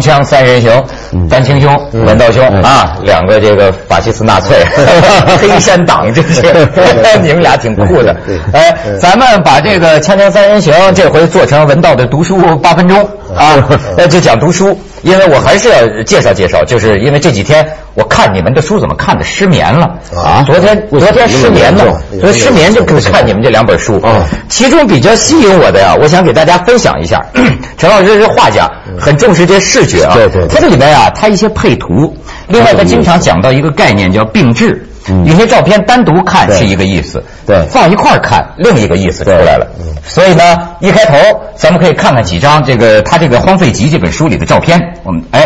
锵锵三人行，丹青兄、文道兄啊，两个这个法西斯纳粹、黑山党，这 是你们俩挺酷的。哎，咱们把这个锵锵三人行这回做成文道的读书八分钟啊，那就讲读书。因为我还是要介绍介绍，就是因为这几天我看你们的书怎么看的失眠了啊？昨天昨天失眠了，所以失眠就看你们这两本书啊。其中比较吸引我的呀，我想给大家分享一下。陈老师是画家，很重视这视觉啊。对对。它这里边啊，它一些配图，另外它经常讲到一个概念叫并置。有些照片单独看是一个意思，对，放一块儿看另一个意思出来了。所以呢，一开头咱们可以看看几张这个他这个《荒废集》这本书里的照片。我们哎，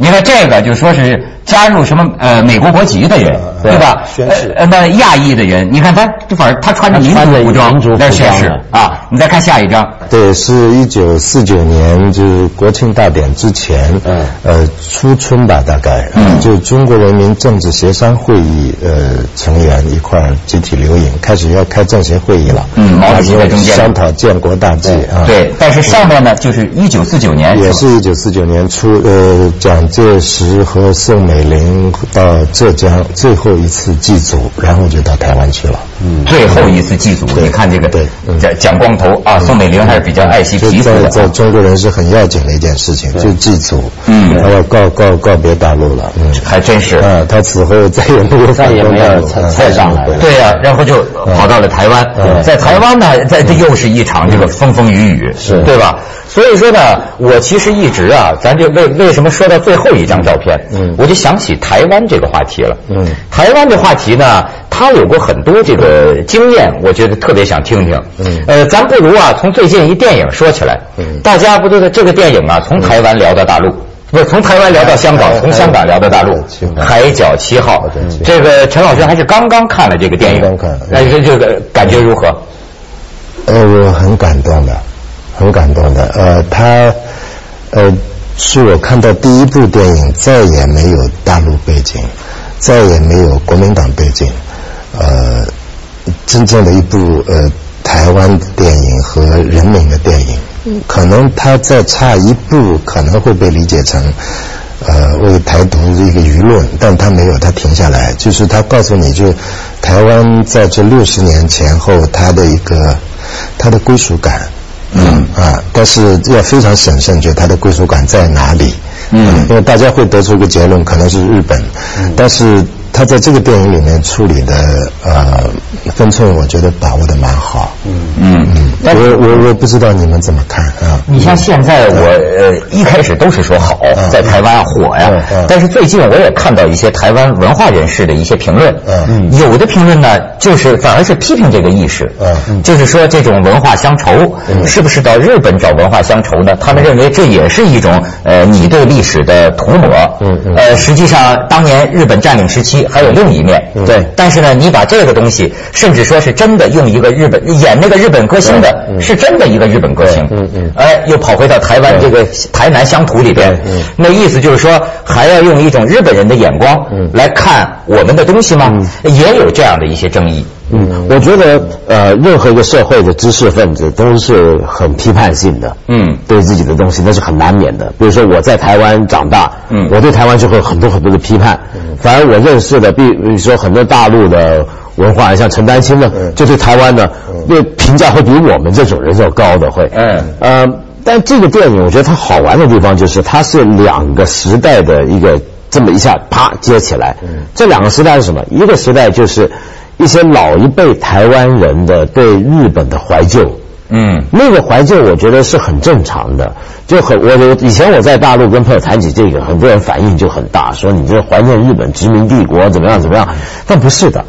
你看这个就说是。加入什么呃美国国籍的人，对吧？宣誓。呃，那亚裔的人，你看他，这反正他穿着民族服装在宣誓啊。你再看下一张。对，是一九四九年，就是国庆大典之前，嗯，呃，初春吧，大概，嗯，就中国人民政治协商会议呃成员一块儿集体留影，开始要开政协会议了。嗯，毛主席在中间。商讨建国大计啊。对，但是上面呢，就是一九四九年。也是一九四九年初，呃，蒋介石和宋。美龄到浙江最后一次祭祖，然后就到台湾去了。嗯，最后一次祭祖，你看这个对，蒋蒋光头啊，宋美龄还是比较爱惜皮肤的。在中国人是很要紧的一件事情，就祭祖。嗯，他要告告告别大陆了。嗯，还真是。啊，他此后再也没有再也没有再上来了。对。呀，然后就跑到了台湾。在台湾呢，在这又是一场这个风风雨雨，是。对吧？所以说呢，我其实一直啊，咱就为为什么说到最后一张照片，嗯，我就想起台湾这个话题了。嗯，台湾这话题呢，他有过很多这个经验，我觉得特别想听听。嗯，呃，咱不如啊，从最近一电影说起来。嗯，大家不都在这个电影啊，从台湾聊到大陆，不是从台湾聊到香港，从香港聊到大陆，《海角七号》。这个陈老师还是刚刚看了这个电影，刚看，那这个感觉如何？呃，我很感动的。很感动的，呃，他，呃，是我看到第一部电影，再也没有大陆背景，再也没有国民党背景，呃，真正的一部呃台湾电影和人民的电影。可能它再差一步，可能会被理解成，呃，为台独的一个舆论，但它没有，它停下来，就是它告诉你就，台湾在这六十年前后，它的一个它的归属感。嗯啊，但是要非常审慎，就它的归属感在哪里？嗯，因为大家会得出一个结论，可能是日本，但是。他在这个电影里面处理的呃分寸，我觉得把握的蛮好。嗯嗯嗯，我我我不知道你们怎么看啊？你像现在我呃一开始都是说好，在台湾火呀，但是最近我也看到一些台湾文化人士的一些评论，嗯，有的评论呢就是反而是批评这个意识，嗯，就是说这种文化乡愁，是不是到日本找文化乡愁呢？他们认为这也是一种呃你对历史的涂抹，呃实际上当年日本占领时期。还有另一面，对。但是呢，你把这个东西，甚至说是真的用一个日本演那个日本歌星的，是真的一个日本歌星，嗯嗯，哎，又跑回到台湾这个台南乡土里边，那意思就是说，还要用一种日本人的眼光来看我们的东西吗？也有这样的一些争议。嗯，我觉得呃，任何一个社会的知识分子都是很批判性的，嗯，对自己的东西那是很难免的。比如说我在台湾长大，嗯，我对台湾就会很多很多的批判。反而我认识的，比如说很多大陆的文化，像陈丹青呢，就对台湾的那评价会比我们这种人要高的会。嗯，呃，但这个电影我觉得它好玩的地方就是它是两个时代的一个这么一下啪接起来。这两个时代是什么？一个时代就是。一些老一辈台湾人的对日本的怀旧，嗯，那个怀旧我觉得是很正常的，就很我我以前我在大陆跟朋友谈起这个，很多人反应就很大，说你这怀念日本殖民帝国怎么样怎么样，但不是的，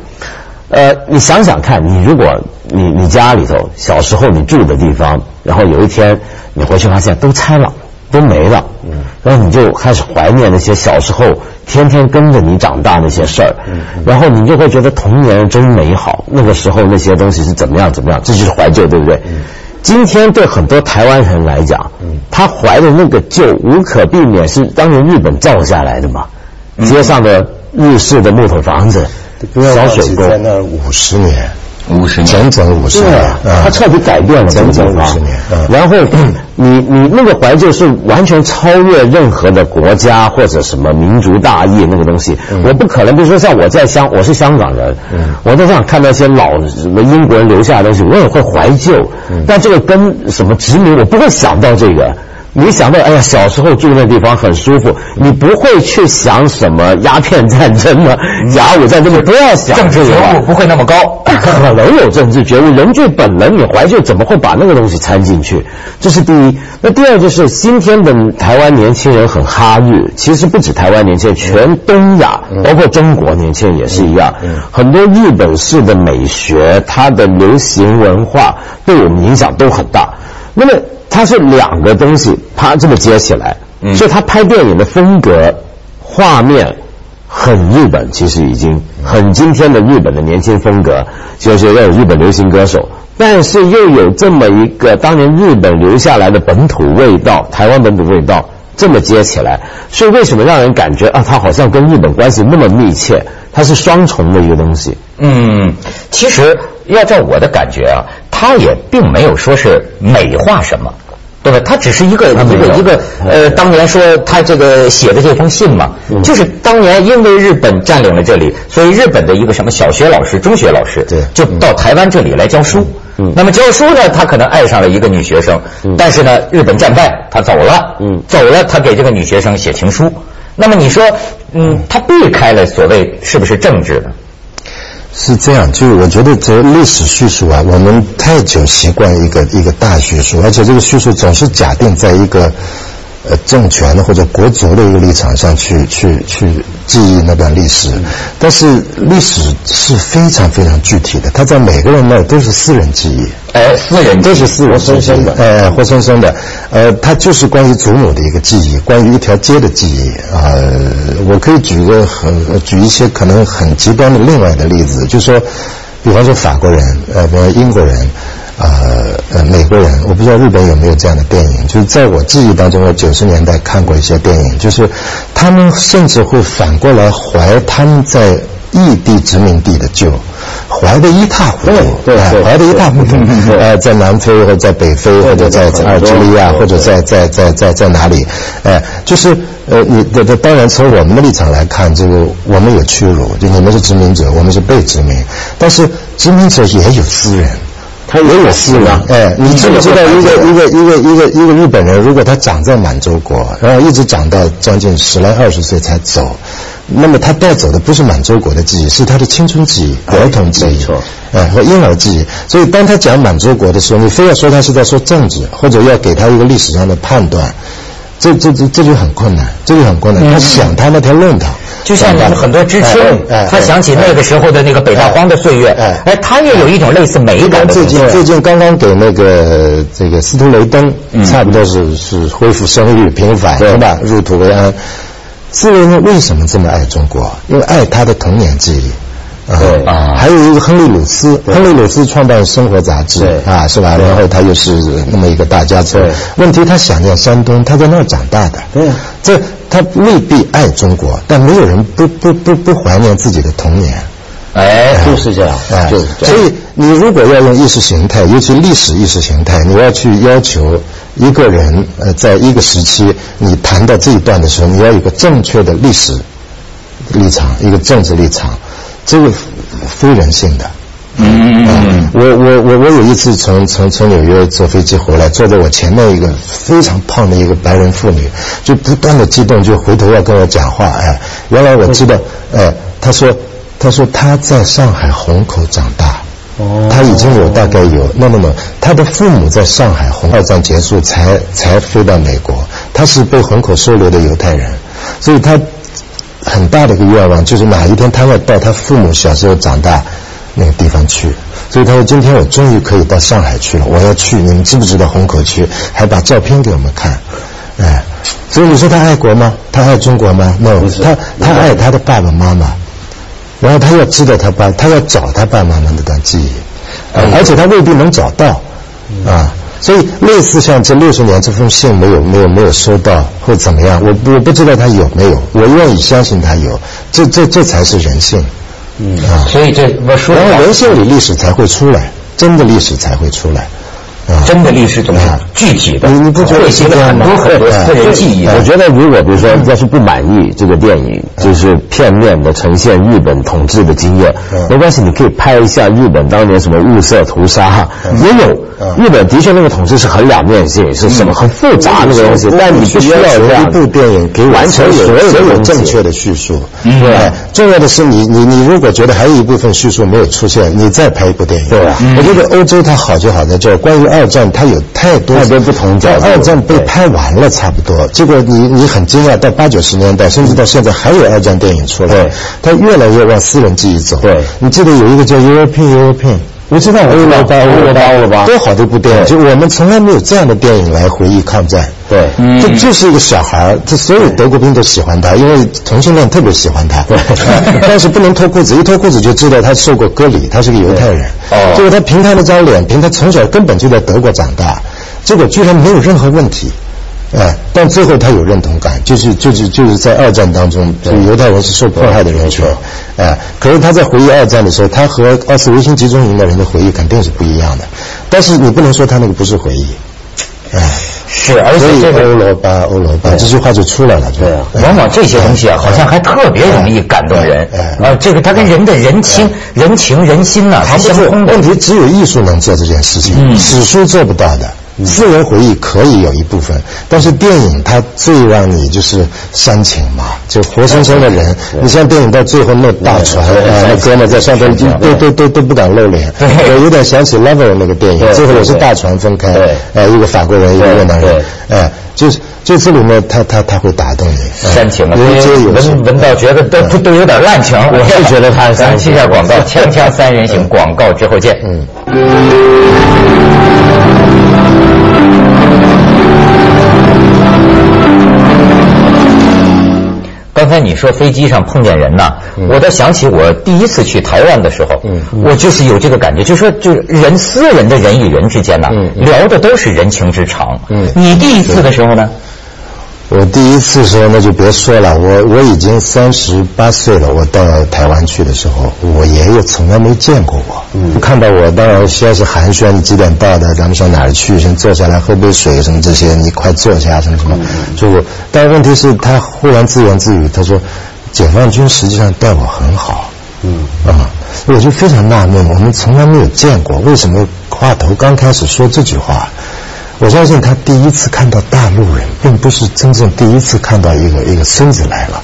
呃，你想想看，你如果你你家里头小时候你住的地方，然后有一天你回去发现都拆了。都没了，嗯，然后你就开始怀念那些小时候天天跟着你长大那些事儿，嗯，然后你就会觉得童年真美好，那个时候那些东西是怎么样怎么样，这就是怀旧，对不对？嗯，今天对很多台湾人来讲，嗯，他怀的那个旧无可避免是当年日本造下来的嘛，街上的日式的木头房子，小水沟，在那五十年。五十年，整整五十年，他彻底改变了整整五十年。然后你你那个怀旧是完全超越任何的国家或者什么民族大义那个东西。我不可能，比如说像我在香，我是香港人，我在香港看那些老什么英国人留下的东西，我也会怀旧。但这个跟什么殖民，我不会想到这个。你想到，哎呀，小时候住那地方很舒服，你不会去想什么鸦片战争的、甲午战争，你不要想政治觉悟不会那么高，可能有政治觉悟，人最本能，你怀旧怎么会把那个东西掺进去？这是第一。那第二就是今天的台湾年轻人很哈日，其实不止台湾年轻人，全东亚，包括中国年轻人也是一样，很多日本式的美学，它的流行文化对我们影响都很大。那么。它是两个东西，啪这么接起来，所以他拍电影的风格、画面很日本，其实已经很今天的日本的年轻风格，就是要有日本流行歌手，但是又有这么一个当年日本留下来的本土味道，台湾本土味道这么接起来，所以为什么让人感觉啊，它好像跟日本关系那么密切？它是双重的一个东西。嗯，其实要照我的感觉啊，它也并没有说是美化什么。对吧？他只是一个一个一个呃，当年说他这个写的这封信嘛，就是当年因为日本占领了这里，所以日本的一个什么小学老师、中学老师，对，就到台湾这里来教书。嗯，那么教书呢，他可能爱上了一个女学生，但是呢，日本战败，他走了，嗯，走了，他给这个女学生写情书。那么你说，嗯，他避开了所谓是不是政治呢？是这样，就我觉得这历史叙述啊，我们太久习惯一个一个大叙述，而且这个叙述总是假定在一个。呃，政权的或者国族的一个立场上去去去记忆那段历史，但是历史是非常非常具体的，它在每个人那都是私人记忆，哎，私人都是私人生生的，哎，活生生的，呃，它就是关于祖母的一个记忆，关于一条街的记忆啊。我可以举个很举一些可能很极端的另外的例子，就是说，比方说法国人，呃，比方英国人。呃呃，美国人，我不知道日本有没有这样的电影。就是在我记忆当中，我九十年代看过一些电影，就是他们甚至会反过来怀他们在异地殖民地的旧，怀的一塌糊涂，对，怀的一塌糊涂。呃，在南非或者在北非或者在阿尔及利亚或者在在在在在哪里？哎，就是呃，你的的当然从我们的立场来看，这个我们有屈辱，就你们是殖民者，我们是被殖民，但是殖民者也有私人。他也有是啊，哎，你知不知道一个一个一个一个一个日本人，如果他长在满洲国，然后一直长到将近十来二十岁才走，那么他带走的不是满洲国的记忆，是他的青春记忆、儿童记忆，哎，和婴儿记忆。所以当他讲满洲国的时候，你非要说他是在说政治，或者要给他一个历史上的判断。这这这这就很困难，这就很困难。他想他那条论道，就像你们很多知青，他想起那个时候的那个北大荒的岁月，哎，他也有一种类似美感。最近最近刚刚给那个这个斯图雷登，差不多是是恢复声誉平反是吧？入土为安。斯图雷登为什么这么爱中国？因为爱他的童年记忆。对啊，还有一个亨利鲁斯，亨利鲁斯创办《生活》杂志，啊，是吧？然后他又是那么一个大家族。问题他想念山东，他在那儿长大的。对，这他未必爱中国，但没有人不不不不怀念自己的童年。哎，就是这样。哎，所以你如果要用意识形态，尤其历史意识形态，你要去要求一个人，呃，在一个时期，你谈到这一段的时候，你要有个正确的历史立场，一个政治立场。这个非人性的。嗯嗯嗯我我我我有一次从从从纽约坐飞机回来，坐在我前面一个非常胖的一个白人妇女，就不断的激动，就回头要跟我讲话。哎，原来我知道，哎，她说，她说她在上海虹口长大。哦。她已经有大概有那么么，她的父母在上海虹二战结束才才飞到美国，她是被虹口收留的犹太人，所以她。很大的一个愿望，就是哪一天他要到他父母小时候长大那个地方去。所以他说：“今天我终于可以到上海去了，我要去。你们知不知道虹口区？还把照片给我们看。”哎，所以你说他爱国吗？他爱中国吗？no，他他爱他的爸爸妈妈。然后他要知道他爸，他要找他爸爸妈妈那段记忆，而且他未必能找到啊。所以，类似像这六十年这封信没有没有没有收到或怎么样，我我不知道他有没有，我愿意相信他有，这这这才是人性，嗯啊，所以这我说，然后人性里历史才会出来，真的历史才会出来。啊。真的历史总是具体的，你你不觉得写了很多很多私人记忆？我觉得如果比如说要是不满意这个电影，就是片面的呈现日本统治的经验，没关系，你可以拍一下日本当年什么雾社屠杀，也有。日本的确那个统治是很两面性，是什么很复杂那个东西，但你不需要一部电影给完成所有正确的叙述。对，重要的是你你你如果觉得还有一部分叙述没有出现，你再拍一部电影。对啊，我觉得欧洲它好就好在这，关于二战它有太多太多不同角度。二战被拍完了差不多，结果你你很惊讶，到八九十年代甚至到现在还有二战电影出来，它越来越往私人记忆走。对，你记得有一个叫 European European。我知道，我知道，我知道了吧？多好的一部电影！就我们从来没有这样的电影来回忆抗战。对，这就是一个小孩儿，这所有德国兵都喜欢他，因为同性恋特别喜欢他。对，但是不能脱裤子，一脱裤子就知道他受过割礼，他是个犹太人。哦，结果他凭他那张脸，凭他从小根本就在德国长大，结果居然没有任何问题。哎，但最后他有认同感，就是就是就是在二战当中，犹太人是受迫害的人群，哎，可是他在回忆二战的时候，他和奥斯维辛集中营的人的回忆肯定是不一样的，但是你不能说他那个不是回忆，哎，是，而且这个欧罗巴欧罗巴这句话就出来了，对，往往这些东西啊，好像还特别容易感动人，啊，这个他跟人的人情人情人心呐，它相通的。问题只有艺术能做这件事情，史书做不到的。私人回忆可以有一部分，但是电影它最让你就是煽情嘛，就活生生的人。你像电影到最后那大船啊，那哥们在上边都都都都不敢露脸，我有点想起《Lover》那个电影，最后也是大船分开，哎，一个法国人，一个越南人，哎，就是就这里面他他他会打动你，煽情了，闻闻到觉得都都有点滥情，我是觉得他煽情。一下广告，锵锵三人行，广告之后见。刚才你说飞机上碰见人呐，我倒想起我第一次去台湾的时候，我就是有这个感觉，就说就是人私人的人与人之间呐，聊的都是人情之常。你第一次的时候呢？我第一次时候那就别说了，我我已经三十八岁了。我到台湾去的时候，我爷爷从来没见过我。嗯，看到我当然先是寒暄，你几点到的？咱们上哪儿去？先坐下来喝杯水什么这些，你快坐下什么什么。就，但问题是，他忽然自言自语，他说：“解放军实际上待我很好。”嗯啊，我就非常纳闷，我们从来没有见过，为什么话头刚开始说这句话？我相信他第一次看到大陆人，并不是真正第一次看到一个一个孙子来了，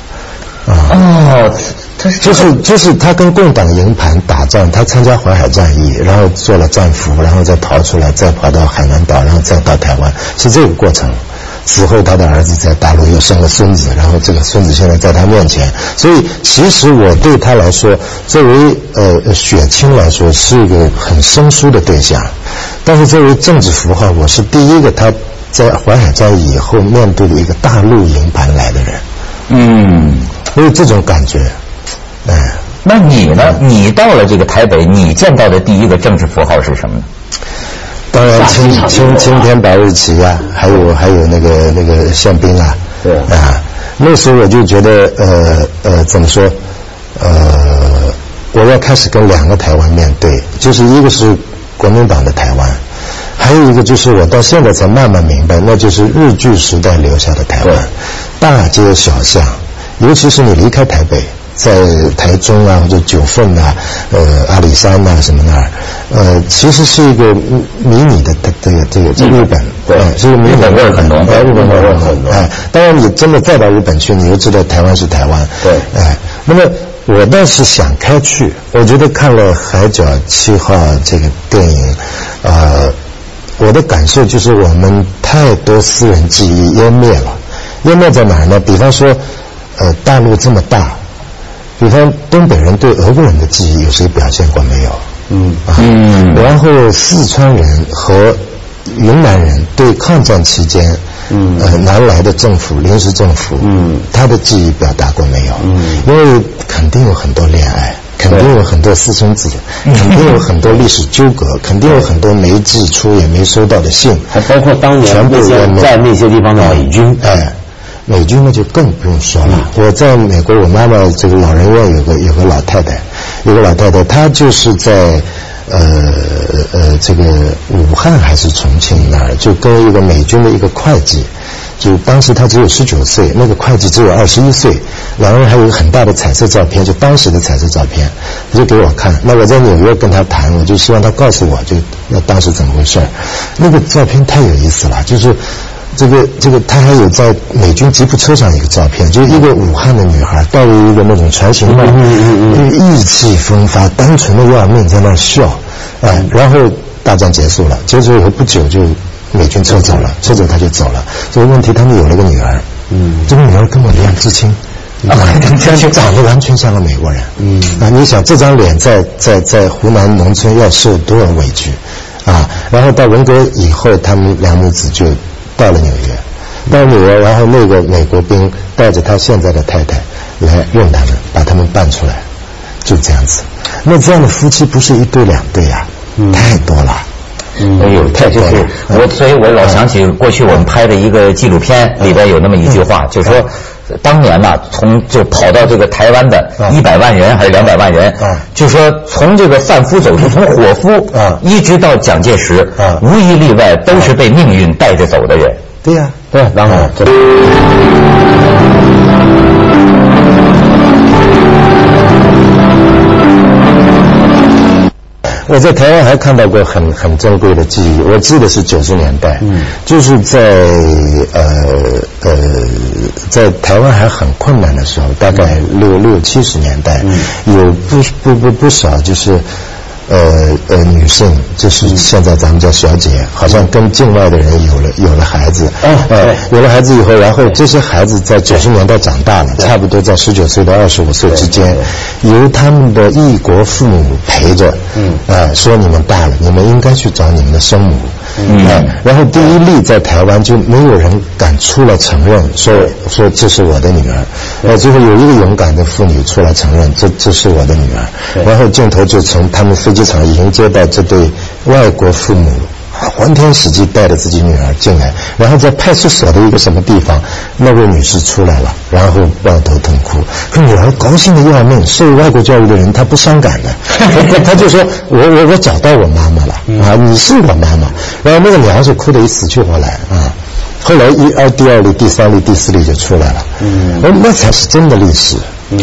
啊，哦，他是就是就是他跟共党营盘打仗，他参加淮海战役，然后做了战俘，然后再逃出来，再跑到海南岛，然后再到台湾，是这个过程。死后他的儿子在大陆又生了孙子，然后这个孙子现在在他面前，所以其实我对他来说，作为呃血亲来说，是一个很生疏的对象。但是作为政治符号，我是第一个他在淮海战役以后面对的一个大陆营盘来的人。嗯，所以这种感觉。哎，那你呢？你到了这个台北，你见到的第一个政治符号是什么呢？当然，青青青天白日旗啊，还有还有那个那个宪兵啊。对啊，那时候我就觉得，呃呃，怎么说？呃，我要开始跟两个台湾面对，就是一个是。国民党的台湾，还有一个就是我到现在才慢慢明白，那就是日据时代留下的台湾，大街小巷，尤其是你离开台北，在台中啊或者九份啊，呃阿里山啊什么那儿，呃其实是一个迷你的这个这个这个日本，对，是一个迷你的味儿很浓，日本味儿很浓。哎，当然你真的再到日本去，你又知道台湾是台湾，对，哎，那么。我倒是想开去，我觉得看了《海角七号》这个电影，呃，我的感受就是我们太多私人记忆湮灭了。湮灭在哪儿呢？比方说，呃，大陆这么大，比方东北人对俄国人的记忆，有谁表现过没有？嗯嗯。然后四川人和云南人对抗战期间。嗯，呃，南来的政府，临时政府，嗯，他的记忆表达过没有？嗯，因为肯定有很多恋爱，肯定有很多私生子，肯定有很多历史纠葛，肯定有很多没寄出也没收到的信，还包括当年全部在那些地方的美军，哎，美军那就更不用说了。我在美国，我妈妈这个老人院有个有个老太太，有个老太太，她就是在呃呃这个武汉还是重庆那儿，就跟一个美军的一个会计。就当时她只有十九岁，那个会计只有二十一岁，两个人还有一个很大的彩色照片，就当时的彩色照片，他就给我看。那我在纽约跟他谈，我就希望他告诉我，就那当时怎么回事儿那个照片太有意思了，就是这个这个他还有在美军吉普车上一个照片，就是一个武汉的女孩戴着一个那种船型帽，意气风发，单纯的要命，在那笑，哎，然后大战结束了，结束以后不久就。美军撤走了，撤走他就走了。这个问题，他们有了个女儿，嗯，这个女儿跟我一样知青，啊，长得完全像个美国人，嗯，啊，你想这张脸在在在湖南农村要受多少委屈，啊，然后到文革以后，他们两母子就到了纽约，到纽约，然后那个美国兵带着他现在的太太来用他们，把他们办出来，就这样子。那这样的夫妻不是一对两对呀，太多了。哎呦，太就是我，所以我老想起过去我们拍的一个纪录片，里边有那么一句话，就说当年呢，从就跑到这个台湾的一百万人还是两百万人，就说从这个贩夫走卒，从伙夫一直到蒋介石，无一例外都是被命运带着走的人。对呀，对，然我在台湾还看到过很很珍贵的记忆，我记得是九十年代，就是在呃呃在台湾还很困难的时候，大概六六七十年代，有不不不不少就是。呃呃，女性就是现在咱们叫小姐，好像跟境外的人有了有了孩子，呃，有了孩子以后，然后这些孩子在九十年代长大了，差不多在十九岁到二十五岁之间，由他们的异国父母陪着，嗯，啊，说你们大了，你们应该去找你们的生母。嗯，然后第一例在台湾就没有人敢出来承认，说说这是我的女儿，呃，最后有一个勇敢的妇女出来承认，这这是我的女儿，然后镜头就从他们飞机场迎接到这对外国父母。欢天喜地带着自己女儿进来，然后在派出所的一个什么地方，那位女士出来了，然后抱头痛哭，说女儿高兴的要命。受外国教育的人她不伤感的，她就说我我我找到我妈妈了啊，你是我妈妈。然后那个娘是哭得一死去活来啊。后来一二第二例、第三例、第四例就出来了，嗯，那才是真的历史。嗯，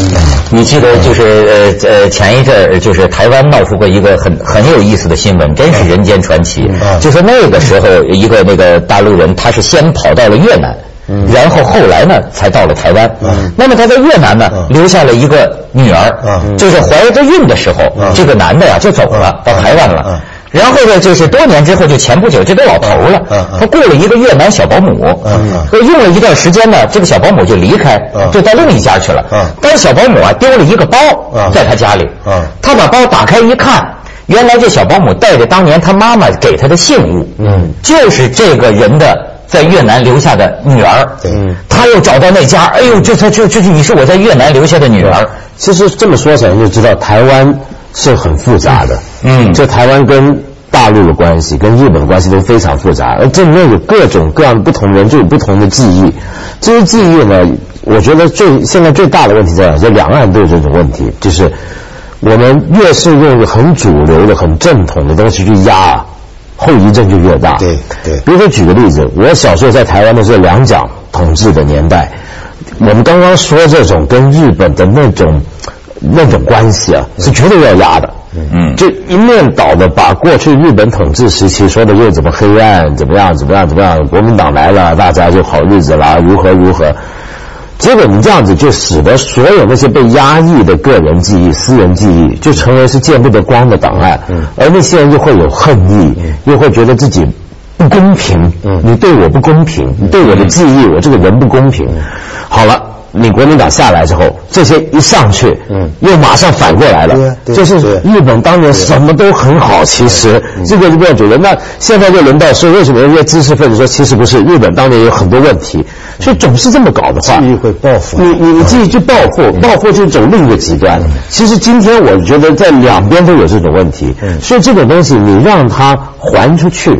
你记得就是呃呃前一阵儿就是台湾闹出过一个很很有意思的新闻，真是人间传奇。就说那个时候一个那个大陆人，他是先跑到了越南，然后后来呢才到了台湾。那么他在越南呢留下了一个女儿，就是怀着孕的时候，这个男的呀就走了，到台湾了。然后呢，就是多年之后，就前不久，这都老头了。他雇了一个越南小保姆，用了一段时间呢，这个小保姆就离开，就到另一家去了。但是小保姆啊，丢了一个包在他家里。他把包打开一看，原来这小保姆带着当年他妈妈给他的信物，嗯就是这个人的在越南留下的女儿。他又找到那家，哎呦，这他这这你是我在越南留下的女儿。其实这么说起来，就知道台湾。是很复杂的，嗯，这台湾跟大陆的关系，跟日本的关系都非常复杂，而这里面有各种各样不同人，就有不同的记忆。这些记忆呢，我觉得最现在最大的问题在哪？就两岸都有这种问题，就是我们越是用很主流的、很正统的东西去压，后遗症就越大。对对。比如说举个例子，我小时候在台湾的时候，两蒋统治的年代，我们刚刚说这种跟日本的那种。那种关系啊，是绝对要压的。嗯，就一面倒的把过去日本统治时期说的又怎么黑暗，怎么样，怎么样，怎么样，国民党来了，大家就好日子了，如何如何。结果你这样子就使得所有那些被压抑的个人记忆、私人记忆，就成为是见不得光的档案。嗯，而那些人又会有恨意，又会觉得自己不公平。嗯，你对我不公平，你对我的记忆，我这个人不公平。好了。你国民党下来之后，这些一上去，嗯，又马上反过来了。就是日本当年什么都很好，其实这个不要觉得。那现在就轮到说，为什么人家知识分子说其实不是？日本当年有很多问题，所以总是这么搞的话，记忆会报复。你你你记忆就报复，报复就走另一个极端。其实今天我觉得在两边都有这种问题，所以这种东西你让它还出去。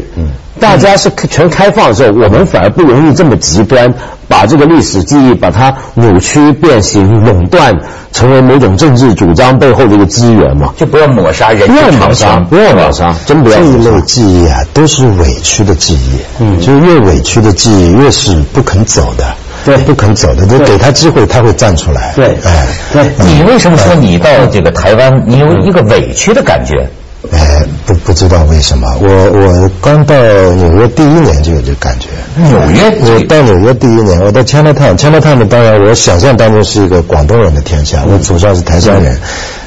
大家是全开放的时候，我们反而不容易这么极端，把这个历史记忆把它扭曲、变形、垄断，成为某种政治主张背后的一个资源嘛？就不要抹杀人，不要抹杀，不要抹杀，真不要。这一类记忆啊，都是委屈的记忆，嗯，就是越委屈的记忆，越是不肯走的。对，不肯走的，就给他机会，他会站出来。对，哎，对，你为什么说你到这个台湾，你有一个委屈的感觉？哎，不不知道为什么，我我刚到纽约第一年就有这感觉。纽约，我到纽约第一年，我到 Chinatown，Chinatown 呢，当然我想象当中是一个广东人的天下，我祖上是台山人，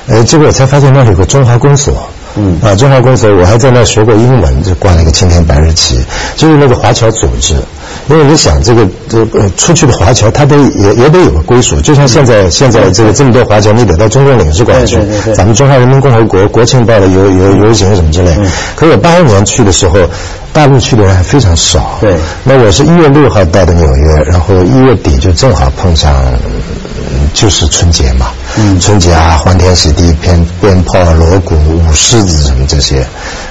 呃，结果我才发现那里有个中华公所。嗯啊，中华公所，我还在那学过英文，就挂了一个青天白日旗，就是那个华侨组织。因为你想，这个这呃出去的华侨，他得也也得有个归属，就像现在现在这个这么多华侨，你得到中共领事馆去，咱们中华人民共和国国庆报的游游游行什么之类。可我八一年去的时候，大陆去的人还非常少。对，那我是一月六号到的纽约，然后一月底就正好碰上。就是春节嘛，春节啊，欢天喜地，鞭鞭炮、锣鼓、舞狮子什么这些，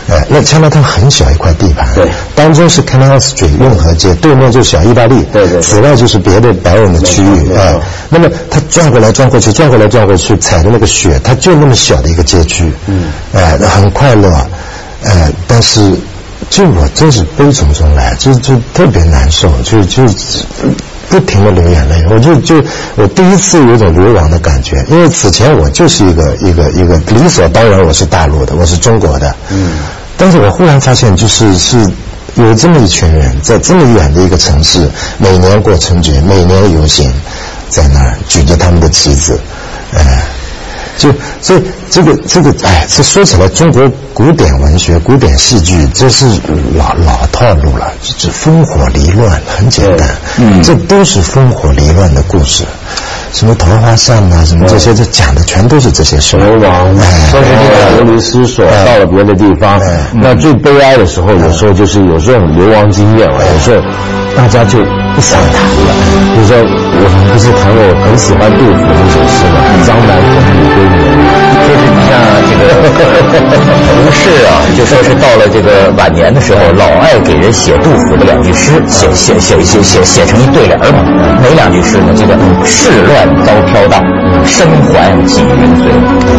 哎，那加拿大很小一块地盘，对，当中是 Canal Street 运河街，对面就是小意大利，对对，此外就是别的白人的区域，哎，那么他转过来转过去，转过来转过去，踩着那个雪，他就那么小的一个街区，嗯，哎，很快乐，哎，但是就我真是悲从中来，就就特别难受，就就。不停的流眼泪，我就就我第一次有种流亡的感觉，因为此前我就是一个一个一个理所当然我是大陆的，我是中国的，嗯，但是我忽然发现，就是是有这么一群人在这么远的一个城市，每年过春节，每年游行，在那儿举着他们的旗子，哎。就这这个这个哎，这说起来，中国古典文学、古典戏剧，这是老老套路了，这烽火离乱，很简单，嗯，这都是烽火离乱的故事，什么桃花扇啊，什么这些，这讲的全都是这些事。流亡，说是你流离失所，到了别的地方，那最悲哀的时候，有时候就是有这种流亡经验了，有时候大家就。不想谈了，比如说我们不是谈过很喜欢杜甫这首诗吗？江南风雨归年。就是你像这个胡适啊，就说是到了这个晚年的时候，老爱给人写杜甫的两句诗，写写写写写写成一对联嘛。哪两句诗呢？这个世乱遭飘荡，身还几人随。